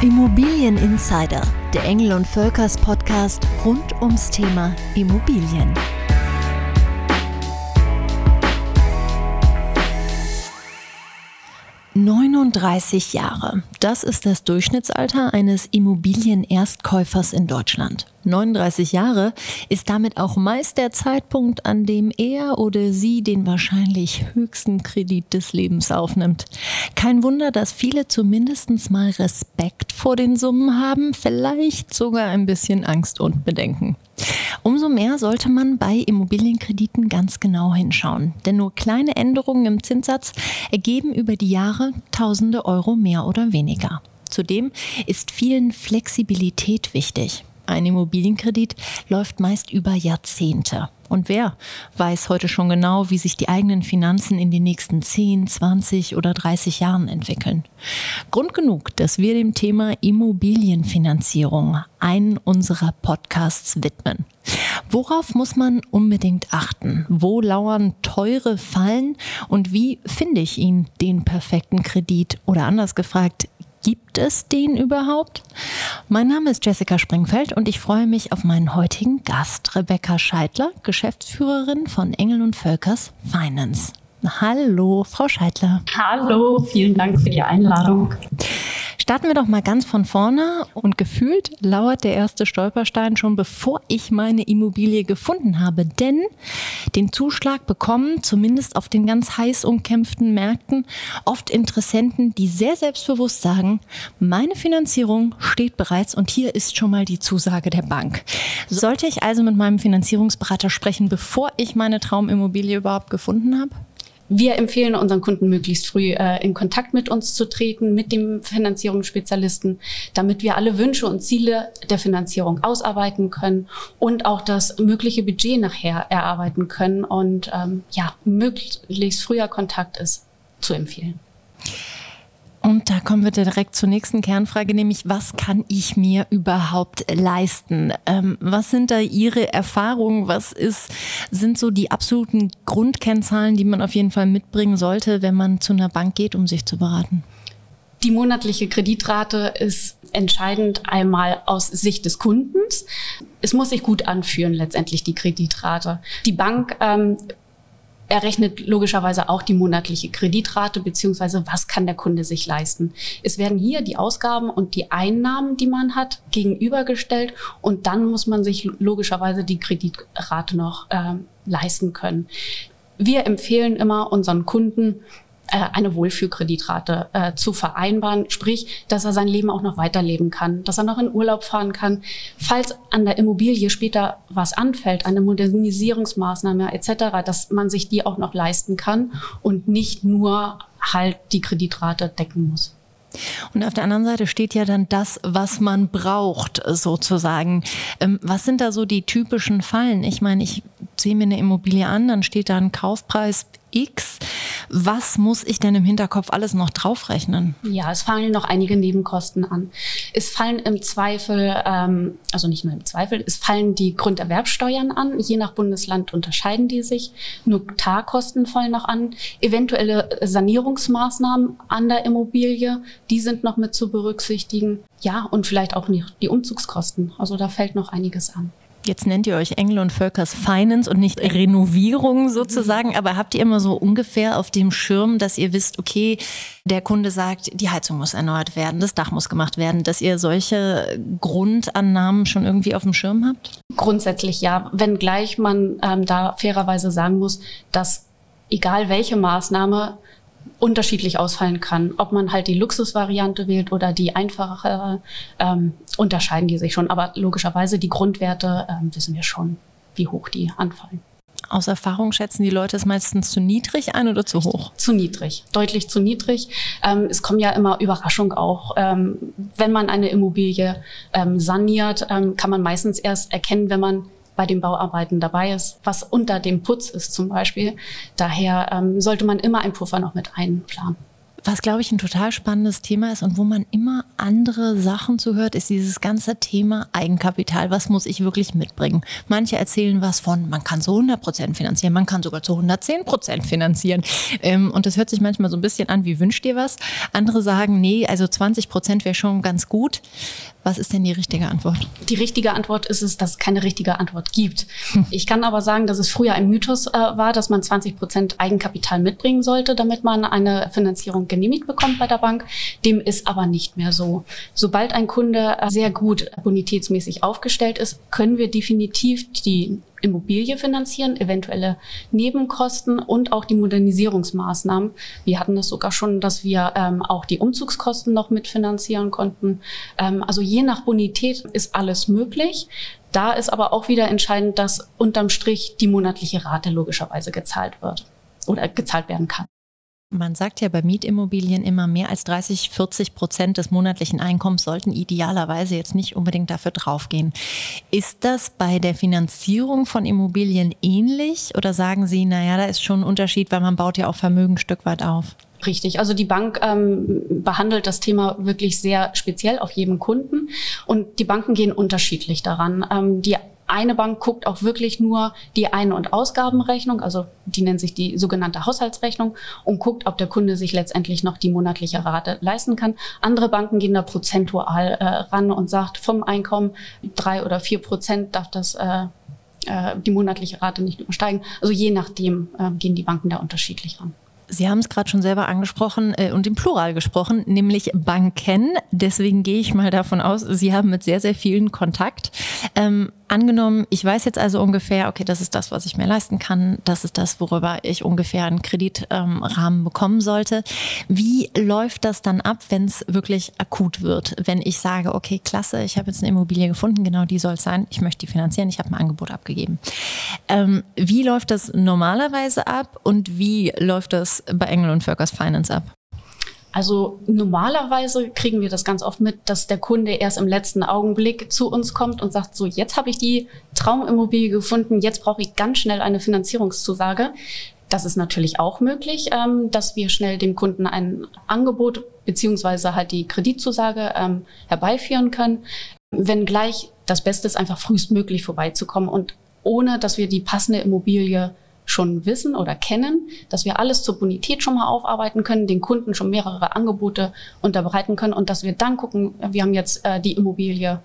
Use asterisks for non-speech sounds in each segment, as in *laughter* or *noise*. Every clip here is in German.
Immobilien Insider, der Engel und Völkers Podcast rund ums Thema Immobilien. Neununddreißig Jahre. Das ist das Durchschnittsalter eines Immobilienerstkäufers in Deutschland. 39 Jahre ist damit auch meist der Zeitpunkt, an dem er oder sie den wahrscheinlich höchsten Kredit des Lebens aufnimmt. Kein Wunder, dass viele zumindest mal Respekt vor den Summen haben, vielleicht sogar ein bisschen Angst und Bedenken. Umso mehr sollte man bei Immobilienkrediten ganz genau hinschauen, denn nur kleine Änderungen im Zinssatz ergeben über die Jahre Tausende Euro mehr oder weniger. Zudem ist vielen Flexibilität wichtig. Ein Immobilienkredit läuft meist über Jahrzehnte. Und wer weiß heute schon genau, wie sich die eigenen Finanzen in den nächsten 10, 20 oder 30 Jahren entwickeln? Grund genug, dass wir dem Thema Immobilienfinanzierung einen unserer Podcasts widmen. Worauf muss man unbedingt achten? Wo lauern teure Fallen? Und wie finde ich ihn, den perfekten Kredit? Oder anders gefragt, Gibt es den überhaupt? Mein Name ist Jessica Springfeld und ich freue mich auf meinen heutigen Gast, Rebecca Scheidler, Geschäftsführerin von Engel und Völkers Finance. Hallo, Frau Scheidler. Hallo, vielen Dank für die Einladung. Starten wir doch mal ganz von vorne und gefühlt lauert der erste Stolperstein schon bevor ich meine Immobilie gefunden habe. Denn den Zuschlag bekommen, zumindest auf den ganz heiß umkämpften Märkten, oft Interessenten, die sehr selbstbewusst sagen, meine Finanzierung steht bereits und hier ist schon mal die Zusage der Bank. Sollte ich also mit meinem Finanzierungsberater sprechen, bevor ich meine Traumimmobilie überhaupt gefunden habe? Wir empfehlen unseren Kunden möglichst früh äh, in Kontakt mit uns zu treten, mit dem Finanzierungsspezialisten, damit wir alle Wünsche und Ziele der Finanzierung ausarbeiten können und auch das mögliche Budget nachher erarbeiten können und ähm, ja, möglichst früher Kontakt ist zu empfehlen. Und da kommen wir direkt zur nächsten Kernfrage, nämlich was kann ich mir überhaupt leisten? Ähm, was sind da Ihre Erfahrungen? Was ist, sind so die absoluten Grundkennzahlen, die man auf jeden Fall mitbringen sollte, wenn man zu einer Bank geht, um sich zu beraten? Die monatliche Kreditrate ist entscheidend einmal aus Sicht des Kundens. Es muss sich gut anführen, letztendlich die Kreditrate. Die Bank ähm, er rechnet logischerweise auch die monatliche Kreditrate beziehungsweise was kann der Kunde sich leisten. Es werden hier die Ausgaben und die Einnahmen, die man hat, gegenübergestellt und dann muss man sich logischerweise die Kreditrate noch äh, leisten können. Wir empfehlen immer unseren Kunden, eine Wohlfühlkreditrate äh, zu vereinbaren, sprich, dass er sein Leben auch noch weiterleben kann, dass er noch in Urlaub fahren kann. Falls an der Immobilie später was anfällt, eine Modernisierungsmaßnahme etc., dass man sich die auch noch leisten kann und nicht nur halt die Kreditrate decken muss. Und auf der anderen Seite steht ja dann das, was man braucht, sozusagen. Ähm, was sind da so die typischen Fallen? Ich meine, ich sehe mir eine Immobilie an, dann steht da ein Kaufpreis X. Was muss ich denn im Hinterkopf alles noch draufrechnen? Ja, es fallen noch einige Nebenkosten an. Es fallen im Zweifel, ähm, also nicht nur im Zweifel, es fallen die Grunderwerbsteuern an. Je nach Bundesland unterscheiden die sich. Notarkosten fallen noch an. Eventuelle Sanierungsmaßnahmen an der Immobilie, die sind noch mit zu berücksichtigen. Ja, und vielleicht auch die Umzugskosten. Also da fällt noch einiges an. Jetzt nennt ihr euch Engel und Völkers Finance und nicht Renovierung sozusagen, aber habt ihr immer so ungefähr auf dem Schirm, dass ihr wisst, okay, der Kunde sagt, die Heizung muss erneuert werden, das Dach muss gemacht werden, dass ihr solche Grundannahmen schon irgendwie auf dem Schirm habt? Grundsätzlich ja, wenngleich man ähm, da fairerweise sagen muss, dass egal welche Maßnahme unterschiedlich ausfallen kann. Ob man halt die Luxusvariante wählt oder die einfachere, ähm, unterscheiden die sich schon. Aber logischerweise die Grundwerte ähm, wissen wir schon, wie hoch die anfallen. Aus Erfahrung schätzen die Leute es meistens zu niedrig ein oder zu hoch? Zu niedrig, deutlich zu niedrig. Ähm, es kommen ja immer Überraschungen auch. Ähm, wenn man eine Immobilie ähm, saniert, ähm, kann man meistens erst erkennen, wenn man bei den Bauarbeiten dabei ist, was unter dem Putz ist zum Beispiel. Daher ähm, sollte man immer einen Puffer noch mit einplanen. Was, glaube ich, ein total spannendes Thema ist und wo man immer andere Sachen zuhört, ist dieses ganze Thema Eigenkapital. Was muss ich wirklich mitbringen? Manche erzählen was von, man kann zu 100 Prozent finanzieren, man kann sogar zu 110 Prozent finanzieren. Ähm, und das hört sich manchmal so ein bisschen an, wie wünscht ihr was? Andere sagen, nee, also 20 Prozent wäre schon ganz gut. Was ist denn die richtige Antwort? Die richtige Antwort ist es, dass es keine richtige Antwort gibt. *laughs* Ich kann aber sagen, dass es früher ein Mythos äh, war, dass man 20 Prozent Eigenkapital mitbringen sollte, damit man eine Finanzierung genehmigt bekommt bei der Bank. Dem ist aber nicht mehr so. Sobald ein Kunde äh, sehr gut bonitätsmäßig aufgestellt ist, können wir definitiv die Immobilie finanzieren, eventuelle Nebenkosten und auch die Modernisierungsmaßnahmen. Wir hatten es sogar schon, dass wir ähm, auch die Umzugskosten noch mitfinanzieren konnten. Ähm, also je nach Bonität ist alles möglich. Da ist aber auch wieder entscheidend, dass unterm Strich die monatliche Rate logischerweise gezahlt wird oder gezahlt werden kann. Man sagt ja bei Mietimmobilien immer, mehr als 30, 40 Prozent des monatlichen Einkommens sollten idealerweise jetzt nicht unbedingt dafür draufgehen. Ist das bei der Finanzierung von Immobilien ähnlich oder sagen Sie, naja, da ist schon ein Unterschied, weil man baut ja auch Vermögen ein Stück weit auf? Richtig, also die Bank ähm, behandelt das Thema wirklich sehr speziell auf jedem Kunden und die Banken gehen unterschiedlich daran. Ähm, die eine Bank guckt auch wirklich nur die Ein- und Ausgabenrechnung, also die nennt sich die sogenannte Haushaltsrechnung und guckt, ob der Kunde sich letztendlich noch die monatliche Rate leisten kann. Andere Banken gehen da prozentual äh, ran und sagt, vom Einkommen drei oder vier Prozent darf das äh, äh, die monatliche Rate nicht übersteigen. Also je nachdem äh, gehen die Banken da unterschiedlich ran. Sie haben es gerade schon selber angesprochen äh, und im Plural gesprochen, nämlich Banken. Deswegen gehe ich mal davon aus, Sie haben mit sehr, sehr vielen Kontakt. Ähm, angenommen, ich weiß jetzt also ungefähr, okay, das ist das, was ich mir leisten kann, das ist das, worüber ich ungefähr einen Kreditrahmen ähm, bekommen sollte. Wie läuft das dann ab, wenn es wirklich akut wird? Wenn ich sage, okay, klasse, ich habe jetzt eine Immobilie gefunden, genau die soll es sein, ich möchte die finanzieren, ich habe ein Angebot abgegeben. Ähm, wie läuft das normalerweise ab und wie läuft das bei Engel und Völkers Finance ab? Also normalerweise kriegen wir das ganz oft mit, dass der Kunde erst im letzten Augenblick zu uns kommt und sagt, so jetzt habe ich die Traumimmobilie gefunden, jetzt brauche ich ganz schnell eine Finanzierungszusage. Das ist natürlich auch möglich, ähm, dass wir schnell dem Kunden ein Angebot beziehungsweise halt die Kreditzusage ähm, herbeiführen können. Wenngleich das Beste ist einfach frühestmöglich vorbeizukommen und ohne, dass wir die passende Immobilie schon wissen oder kennen, dass wir alles zur Bonität schon mal aufarbeiten können, den Kunden schon mehrere Angebote unterbreiten können und dass wir dann gucken, wir haben jetzt äh, die Immobilie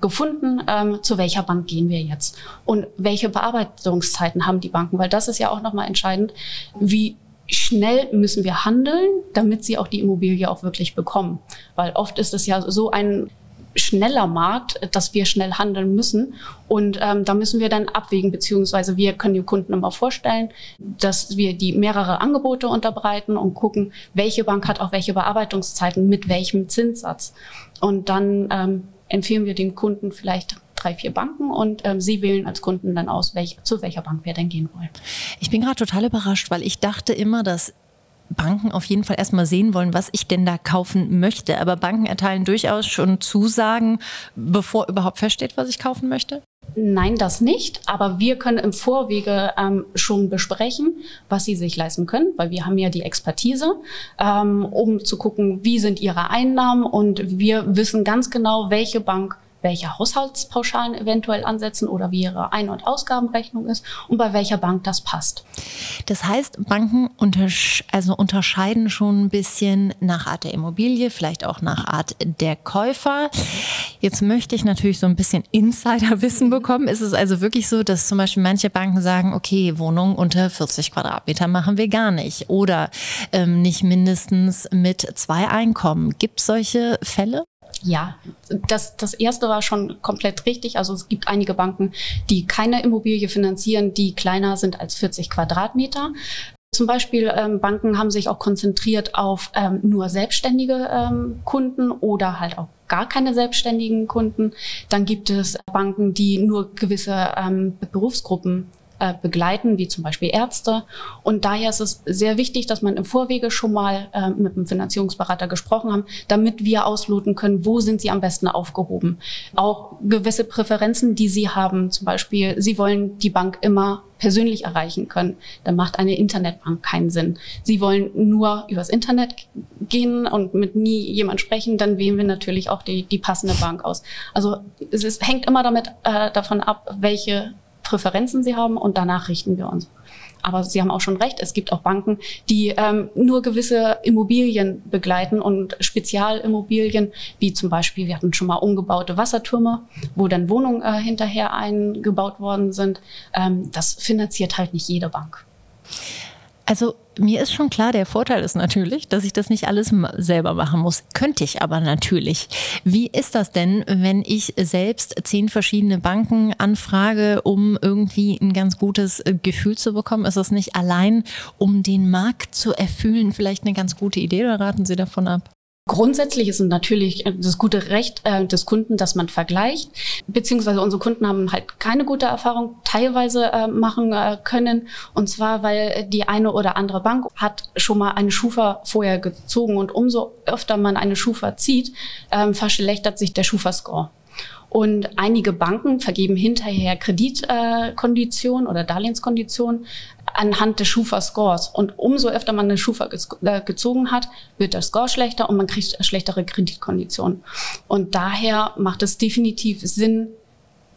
gefunden, ähm, zu welcher Bank gehen wir jetzt? Und welche Bearbeitungszeiten haben die Banken, weil das ist ja auch nochmal entscheidend, wie schnell müssen wir handeln, damit sie auch die Immobilie auch wirklich bekommen. Weil oft ist es ja so ein schneller Markt, dass wir schnell handeln müssen. Und ähm, da müssen wir dann abwägen, beziehungsweise wir können den Kunden immer vorstellen, dass wir die mehrere Angebote unterbreiten und gucken, welche Bank hat auch welche Bearbeitungszeiten mit welchem Zinssatz. Und dann ähm, empfehlen wir dem Kunden vielleicht drei, vier Banken und ähm, Sie wählen als Kunden dann aus, welch, zu welcher Bank wir denn gehen wollen. Ich bin gerade total überrascht, weil ich dachte immer, dass Banken auf jeden Fall erstmal sehen wollen, was ich denn da kaufen möchte. Aber Banken erteilen durchaus schon Zusagen, bevor überhaupt feststeht, was ich kaufen möchte? Nein, das nicht. Aber wir können im Vorwege ähm, schon besprechen, was sie sich leisten können, weil wir haben ja die Expertise, ähm, um zu gucken, wie sind ihre Einnahmen und wir wissen ganz genau, welche Bank welche Haushaltspauschalen eventuell ansetzen oder wie ihre Ein- und Ausgabenrechnung ist und bei welcher Bank das passt. Das heißt, Banken untersch also unterscheiden schon ein bisschen nach Art der Immobilie, vielleicht auch nach Art der Käufer. Jetzt möchte ich natürlich so ein bisschen Insiderwissen bekommen. Ist es also wirklich so, dass zum Beispiel manche Banken sagen, okay, Wohnungen unter 40 Quadratmeter machen wir gar nicht oder ähm, nicht mindestens mit zwei Einkommen. Gibt es solche Fälle? Ja, das, das erste war schon komplett richtig. Also es gibt einige Banken, die keine Immobilie finanzieren, die kleiner sind als 40 Quadratmeter. Zum Beispiel ähm, Banken haben sich auch konzentriert auf ähm, nur selbstständige ähm, Kunden oder halt auch gar keine selbstständigen Kunden. Dann gibt es Banken, die nur gewisse ähm, Berufsgruppen äh, begleiten, wie zum Beispiel Ärzte. Und daher ist es sehr wichtig, dass man im Vorwege schon mal äh, mit dem Finanzierungsberater gesprochen haben, damit wir ausloten können, wo sind sie am besten aufgehoben. Auch gewisse Präferenzen, die sie haben, zum Beispiel, sie wollen die Bank immer persönlich erreichen können, dann macht eine Internetbank keinen Sinn. Sie wollen nur übers Internet gehen und mit nie jemand sprechen, dann wählen wir natürlich auch die, die passende Bank aus. Also es ist, hängt immer damit äh, davon ab, welche Präferenzen sie haben und danach richten wir uns. Aber Sie haben auch schon recht, es gibt auch Banken, die ähm, nur gewisse Immobilien begleiten und Spezialimmobilien, wie zum Beispiel, wir hatten schon mal umgebaute Wassertürme, wo dann Wohnungen äh, hinterher eingebaut worden sind. Ähm, das finanziert halt nicht jede Bank. Also mir ist schon klar, der Vorteil ist natürlich, dass ich das nicht alles selber machen muss. Könnte ich aber natürlich. Wie ist das denn, wenn ich selbst zehn verschiedene Banken anfrage, um irgendwie ein ganz gutes äh, Gefühl zu bekommen? Ist das nicht allein, um den Markt zu erfüllen, vielleicht eine ganz gute Idee oder raten Sie davon ab? Grundsätzlich ist natürlich äh, das gute Recht äh, des Kunden, dass man vergleicht, beziehungsweise unsere Kunden haben halt keine gute Erfahrung teilweise äh, machen können. Und zwar, weil die eine oder andere Bank hat schon mal eine Schufa vorher gezogen und umso öfter man eine Schufa zieht, ähm, verschlechtert sich der Schufa-Score. Und einige Banken vergeben hinterher Kreditkonditionen äh, oder Darlehenskonditionen anhand des Schufa-Scores. Und umso öfter man eine Schufa äh, gezogen hat, wird der Score schlechter und man kriegt schlechtere Kreditkonditionen. Und daher macht es definitiv Sinn,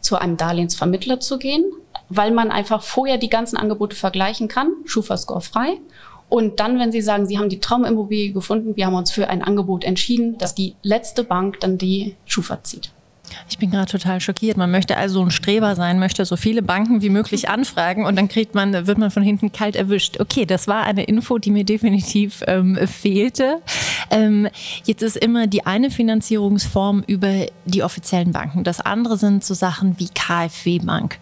zu einem Darlehensvermittler zu gehen, weil man einfach vorher die ganzen Angebote vergleichen kann, Schufa-Score frei. Und dann, wenn Sie sagen, Sie haben die Traumimmobilie gefunden, wir haben uns für ein Angebot entschieden, dass die letzte Bank dann die Schufa zieht. Ich bin gerade total schockiert. Man möchte also ein Streber sein, möchte so viele Banken wie möglich anfragen und dann kriegt man, wird man von hinten kalt erwischt. Okay, das war eine Info, die mir definitiv ähm, fehlte. Ähm, jetzt ist immer die eine Finanzierungsform über die offiziellen Banken. Das andere sind so Sachen wie KfW Bank.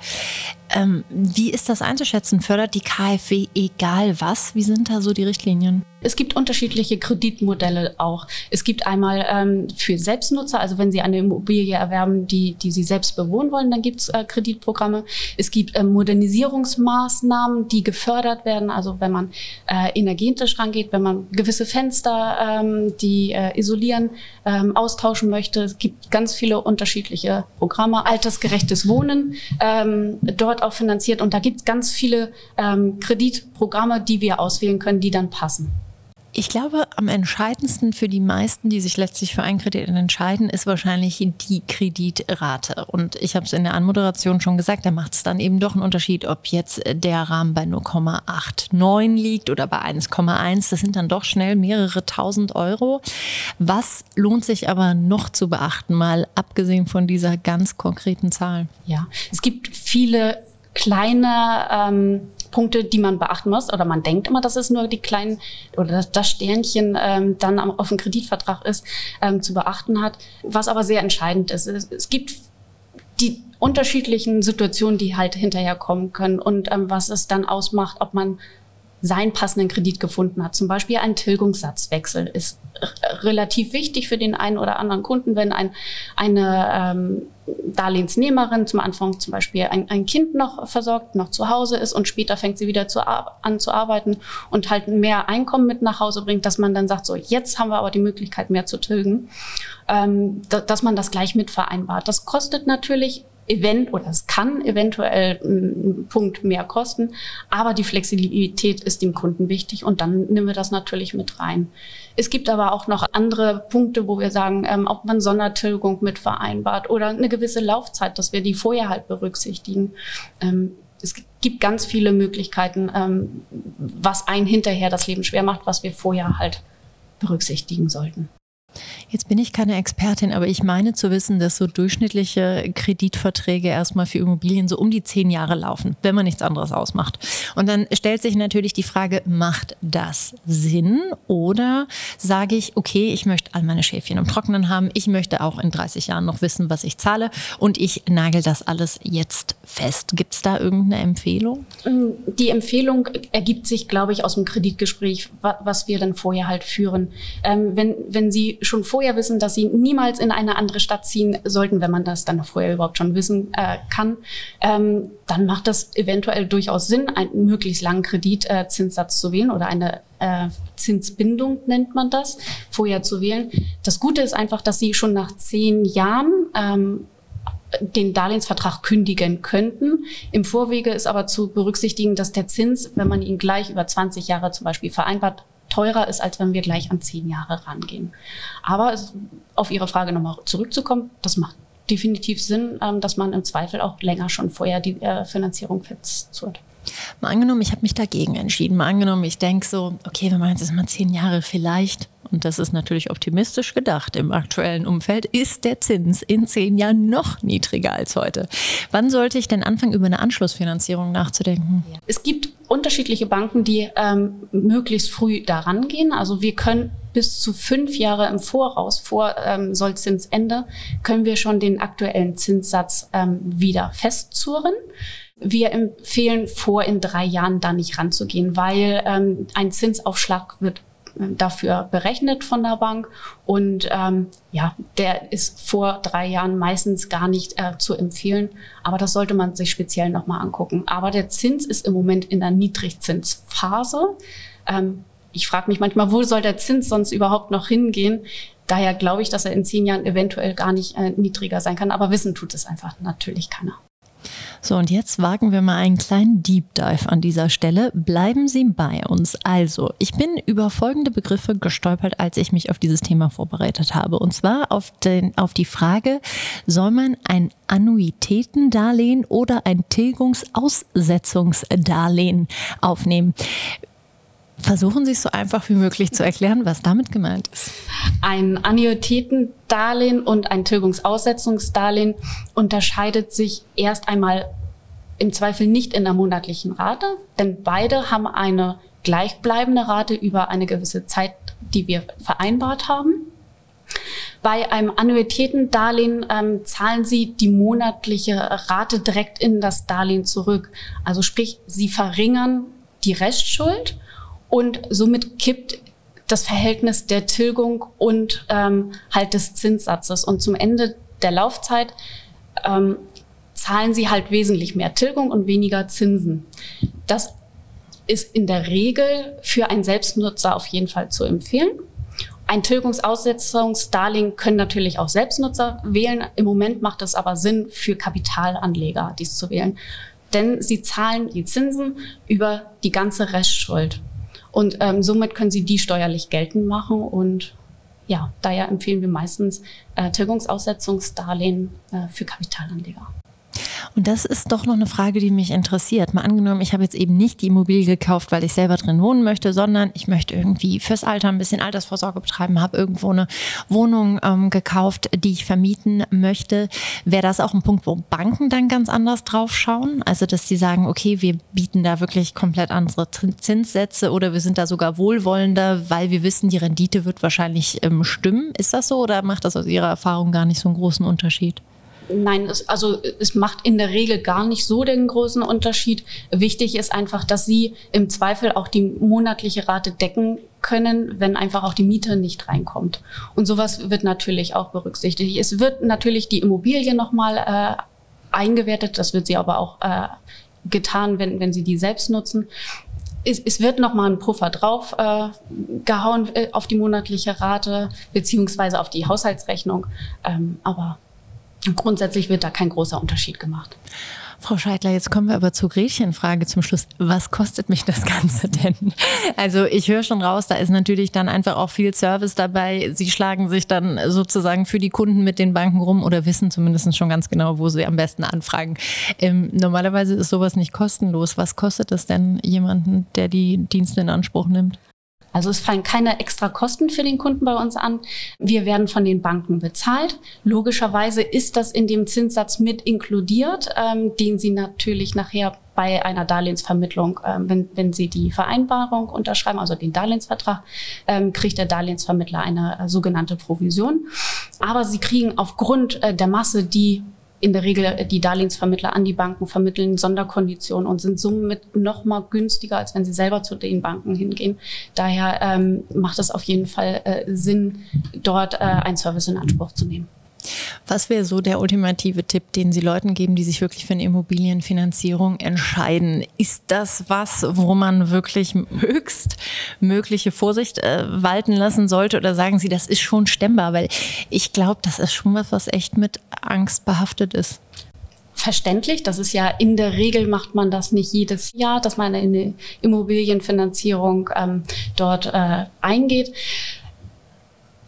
Ähm, wie ist das einzuschätzen? Fördert die KfW egal was? Wie sind da so die Richtlinien? Es gibt unterschiedliche Kreditmodelle auch. Es gibt einmal ähm, für Selbstnutzer, also wenn Sie eine Immobilie erwerben, die, die Sie selbst bewohnen wollen, dann gibt es äh, Kreditprogramme. Es gibt äh, Modernisierungsmaßnahmen, die gefördert werden, also wenn man äh, energetisch rangeht, wenn man gewisse Fenster, ähm, die äh, isolieren, ähm, austauschen möchte. Es gibt ganz viele unterschiedliche Programme. Altersgerechtes Wohnen, ähm, dort auch finanziert. Und da gibt es ganz viele ähm, Kreditprogramme, die wir auswählen können, die dann passen. Ich glaube, am entscheidendsten für die meisten, die sich letztlich für einen Kredit entscheiden, ist wahrscheinlich die Kreditrate. Und ich habe es in der Anmoderation schon gesagt, da macht es dann eben doch einen Unterschied, ob jetzt der Rahmen bei 0,89 liegt oder bei 1,1. Das sind dann doch schnell mehrere tausend Euro. Was lohnt sich aber noch zu beachten, mal abgesehen von dieser ganz konkreten Zahl? Ja, es gibt viele kleine ähm, Punkte, die man beachten muss. Oder man denkt immer, dass es nur die kleinen oder das Sternchen ähm, dann auf dem Kreditvertrag ist, ähm, zu beachten hat. Was aber sehr entscheidend ist. Es, es gibt die unterschiedlichen Situationen, die halt hinterher kommen können und ähm, was es dann ausmacht, ob man seinen passenden Kredit gefunden hat. Zum Beispiel ein Tilgungssatzwechsel ist relativ wichtig für den einen oder anderen Kunden, wenn ein, eine ähm, Darlehensnehmerin zum Anfang zum Beispiel ein, ein, Kind noch versorgt, noch zu Hause ist und später fängt sie wieder zu, an zu arbeiten und halt mehr Einkommen mit nach Hause bringt, dass man dann sagt, so jetzt haben wir aber die Möglichkeit mehr zu tilgen, ähm, da, dass man das gleich mit vereinbart. Das kostet natürlich event oder es kann eventuell einen Punkt mehr kosten, aber die Flexibilität ist dem Kunden wichtig und dann nehmen wir das natürlich mit rein. Es gibt aber auch noch andere Punkte, wo wir sagen, ähm, ob man Sondertilgung mit vereinbart oder eine gewisse Laufzeit, dass wir die vorher halt berücksichtigen. Ähm, es gibt ganz viele Möglichkeiten, ähm, was einen hinterher das Leben schwer macht, was wir vorher halt berücksichtigen sollten. Jetzt bin ich keine Expertin, aber ich meine zu wissen, dass so durchschnittliche Kreditverträge erstmal für Immobilien so um die zehn Jahre laufen, wenn man nichts anderes ausmacht. Und dann stellt sich natürlich die Frage, macht das Sinn? Oder sage ich, okay, ich möchte all meine Schäfchen im Trockenen haben, ich möchte auch in 30 Jahren noch wissen, was ich zahle und ich nagel das alles jetzt fest. Gibt es da irgendeine Empfehlung? Die Empfehlung ergibt sich, glaube ich, aus dem Kreditgespräch, was wir dann vorher halt führen. Ähm, wenn, wenn Sie schon vorher wissen, dass sie niemals in eine andere Stadt ziehen sollten, wenn man das dann vorher überhaupt schon wissen äh, kann, ähm, dann macht das eventuell durchaus Sinn, einen möglichst langen Kreditzinssatz äh, zu wählen oder eine äh, Zinsbindung nennt man das, vorher zu wählen. Das Gute ist einfach, dass sie schon nach zehn Jahren ähm, den Darlehensvertrag kündigen könnten. Im Vorwege ist aber zu berücksichtigen, dass der Zins, wenn man ihn gleich über 20 Jahre zum Beispiel vereinbart, teurer ist, als wenn wir gleich an 10 Jahre rangehen. Aber es, auf Ihre Frage nochmal zurückzukommen, das macht definitiv Sinn, ähm, dass man im Zweifel auch länger schon vorher die äh, Finanzierung festzurrt. Mal angenommen, ich habe mich dagegen entschieden. Mal angenommen, ich denke so, okay, wir machen jetzt mal zehn Jahre vielleicht und das ist natürlich optimistisch gedacht im aktuellen Umfeld, ist der Zins in zehn Jahren noch niedriger als heute. Wann sollte ich denn anfangen, über eine Anschlussfinanzierung nachzudenken? Es gibt unterschiedliche Banken, die ähm, möglichst früh daran gehen. Also wir können bis zu fünf Jahre im Voraus, vor ähm, Sollzinsende, können wir schon den aktuellen Zinssatz ähm, wieder festzurren. Wir empfehlen vor, in drei Jahren da nicht ranzugehen, weil ähm, ein Zinsaufschlag wird dafür berechnet von der Bank. Und ähm, ja, der ist vor drei Jahren meistens gar nicht äh, zu empfehlen. Aber das sollte man sich speziell nochmal angucken. Aber der Zins ist im Moment in der Niedrigzinsphase. Ähm, ich frage mich manchmal, wo soll der Zins sonst überhaupt noch hingehen? Daher glaube ich, dass er in zehn Jahren eventuell gar nicht äh, niedriger sein kann. Aber wissen tut es einfach natürlich keiner. So, und jetzt wagen wir mal einen kleinen Deep Dive an dieser Stelle. Bleiben Sie bei uns. Also, ich bin über folgende Begriffe gestolpert, als ich mich auf dieses Thema vorbereitet habe. Und zwar auf, den, auf die Frage, soll man ein Annuitätendarlehen oder ein Tilgungsaussetzungsdarlehen aufnehmen? Versuchen Sie es so einfach wie möglich zu erklären, was damit gemeint ist. Ein Annuitätendarlehen und ein Tilgungsaussetzungsdarlehen unterscheidet sich erst einmal im Zweifel nicht in der monatlichen Rate, denn beide haben eine gleichbleibende Rate über eine gewisse Zeit, die wir vereinbart haben. Bei einem Annuitätendarlehen ähm, zahlen Sie die monatliche Rate direkt in das Darlehen zurück. Also sprich, Sie verringern die Restschuld und somit kippt das Verhältnis der Tilgung und ähm, halt des Zinssatzes. Und zum Ende der Laufzeit ähm, zahlen sie halt wesentlich mehr Tilgung und weniger Zinsen. Das ist in der Regel für einen Selbstnutzer auf jeden Fall zu empfehlen. Ein Tilgungsaussetzungsdarlehen können natürlich auch Selbstnutzer wählen. Im Moment macht es aber Sinn für Kapitalanleger, dies zu wählen. Denn sie zahlen die Zinsen über die ganze Restschuld. Und ähm, somit können sie die steuerlich geltend machen. Und ja, daher empfehlen wir meistens äh, Tilgungsaussetzungsdarlehen äh, für Kapitalanleger. Und das ist doch noch eine Frage, die mich interessiert. Mal angenommen, ich habe jetzt eben nicht die Immobilie gekauft, weil ich selber drin wohnen möchte, sondern ich möchte irgendwie fürs Alter ein bisschen Altersvorsorge betreiben, habe irgendwo eine Wohnung ähm, gekauft, die ich vermieten möchte. Wäre das auch ein Punkt, wo Banken dann ganz anders drauf schauen? Also, dass sie sagen, okay, wir bieten da wirklich komplett andere Zinssätze oder wir sind da sogar wohlwollender, weil wir wissen, die Rendite wird wahrscheinlich ähm, stimmen. Ist das so oder macht das aus Ihrer Erfahrung gar nicht so einen großen Unterschied? Nein, es, also es macht in der Regel gar nicht so den großen Unterschied. Wichtig ist einfach, dass Sie im Zweifel auch die monatliche Rate decken können, wenn einfach auch die Miete nicht reinkommt. Und sowas wird natürlich auch berücksichtigt. Es wird natürlich die Immobilie nochmal äh, eingewertet, das wird sie aber auch äh, getan, wenn, wenn Sie die selbst nutzen. Es, es wird nochmal ein Puffer drauf äh, gehauen äh, auf die monatliche Rate beziehungsweise auf die Haushaltsrechnung. Ähm, aber Grundsätzlich wird da kein großer Unterschied gemacht. Frau Scheidler, jetzt kommen wir aber zur Gretchenfrage zum Schluss. Was kostet mich das Ganze denn? Also ich höre schon raus, da ist natürlich dann einfach auch viel Service dabei. Sie schlagen sich dann sozusagen für die Kunden mit den Banken rum oder wissen zumindest schon ganz genau, wo sie am besten anfragen. Ähm, normalerweise ist sowas nicht kostenlos. Was kostet es denn jemanden, der die Dienste in Anspruch nimmt? Also es fallen keine extra Kosten für den Kunden bei uns an. Wir werden von den Banken bezahlt. Logischerweise ist das in dem Zinssatz mit inkludiert, ähm, den Sie natürlich nachher bei einer Darlehensvermittlung, ähm, wenn, wenn Sie die Vereinbarung unterschreiben, also den Darlehensvertrag, ähm, kriegt der Darlehensvermittler eine äh, sogenannte Provision. Aber Sie kriegen aufgrund äh, der Masse, die in der Regel die Darlehensvermittler an die Banken vermitteln Sonderkonditionen und sind somit noch mal günstiger, als wenn sie selber zu den Banken hingehen. Daher ähm, macht es auf jeden Fall äh, Sinn, dort äh, einen Service in Anspruch zu nehmen. Was wäre so der ultimative Tipp, den Sie Leuten geben, die sich wirklich für eine Immobilienfinanzierung entscheiden? Ist das was, wo man wirklich höchst mögliche Vorsicht äh, walten lassen sollte? Oder sagen Sie, das ist schon stemmbar? Weil ich glaube, das ist schon was, was echt mit Angst behaftet ist verständlich. Das ist ja in der Regel macht man das nicht jedes Jahr, dass man in eine Immobilienfinanzierung ähm, dort äh, eingeht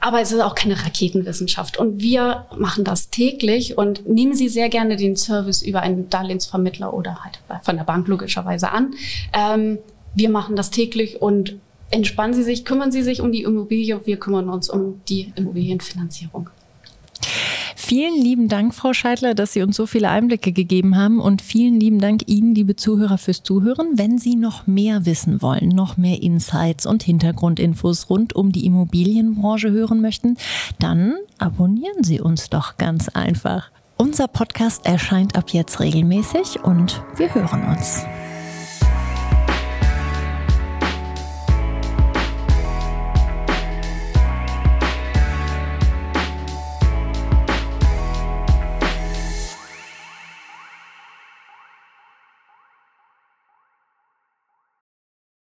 aber es ist auch keine Raketenwissenschaft. Und wir machen das täglich und nehmen Sie sehr gerne den Service über einen Darlehensvermittler oder halt von der Bank logischerweise an. Ähm, wir machen das täglich und entspannen Sie sich, kümmern Sie sich um die Immobilie. Wir kümmern uns um die Immobilienfinanzierung. Vielen lieben Dank, Frau Scheidler, dass Sie uns so viele Einblicke gegeben haben und vielen lieben Dank Ihnen, liebe Zuhörer, fürs Zuhören. Wenn Sie noch mehr wissen wollen, noch mehr Insights und Hintergrundinfos rund um die Immobilienbranche hören möchten, dann abonnieren Sie uns doch ganz einfach. Unser Podcast erscheint ab jetzt regelmäßig und wir hören uns.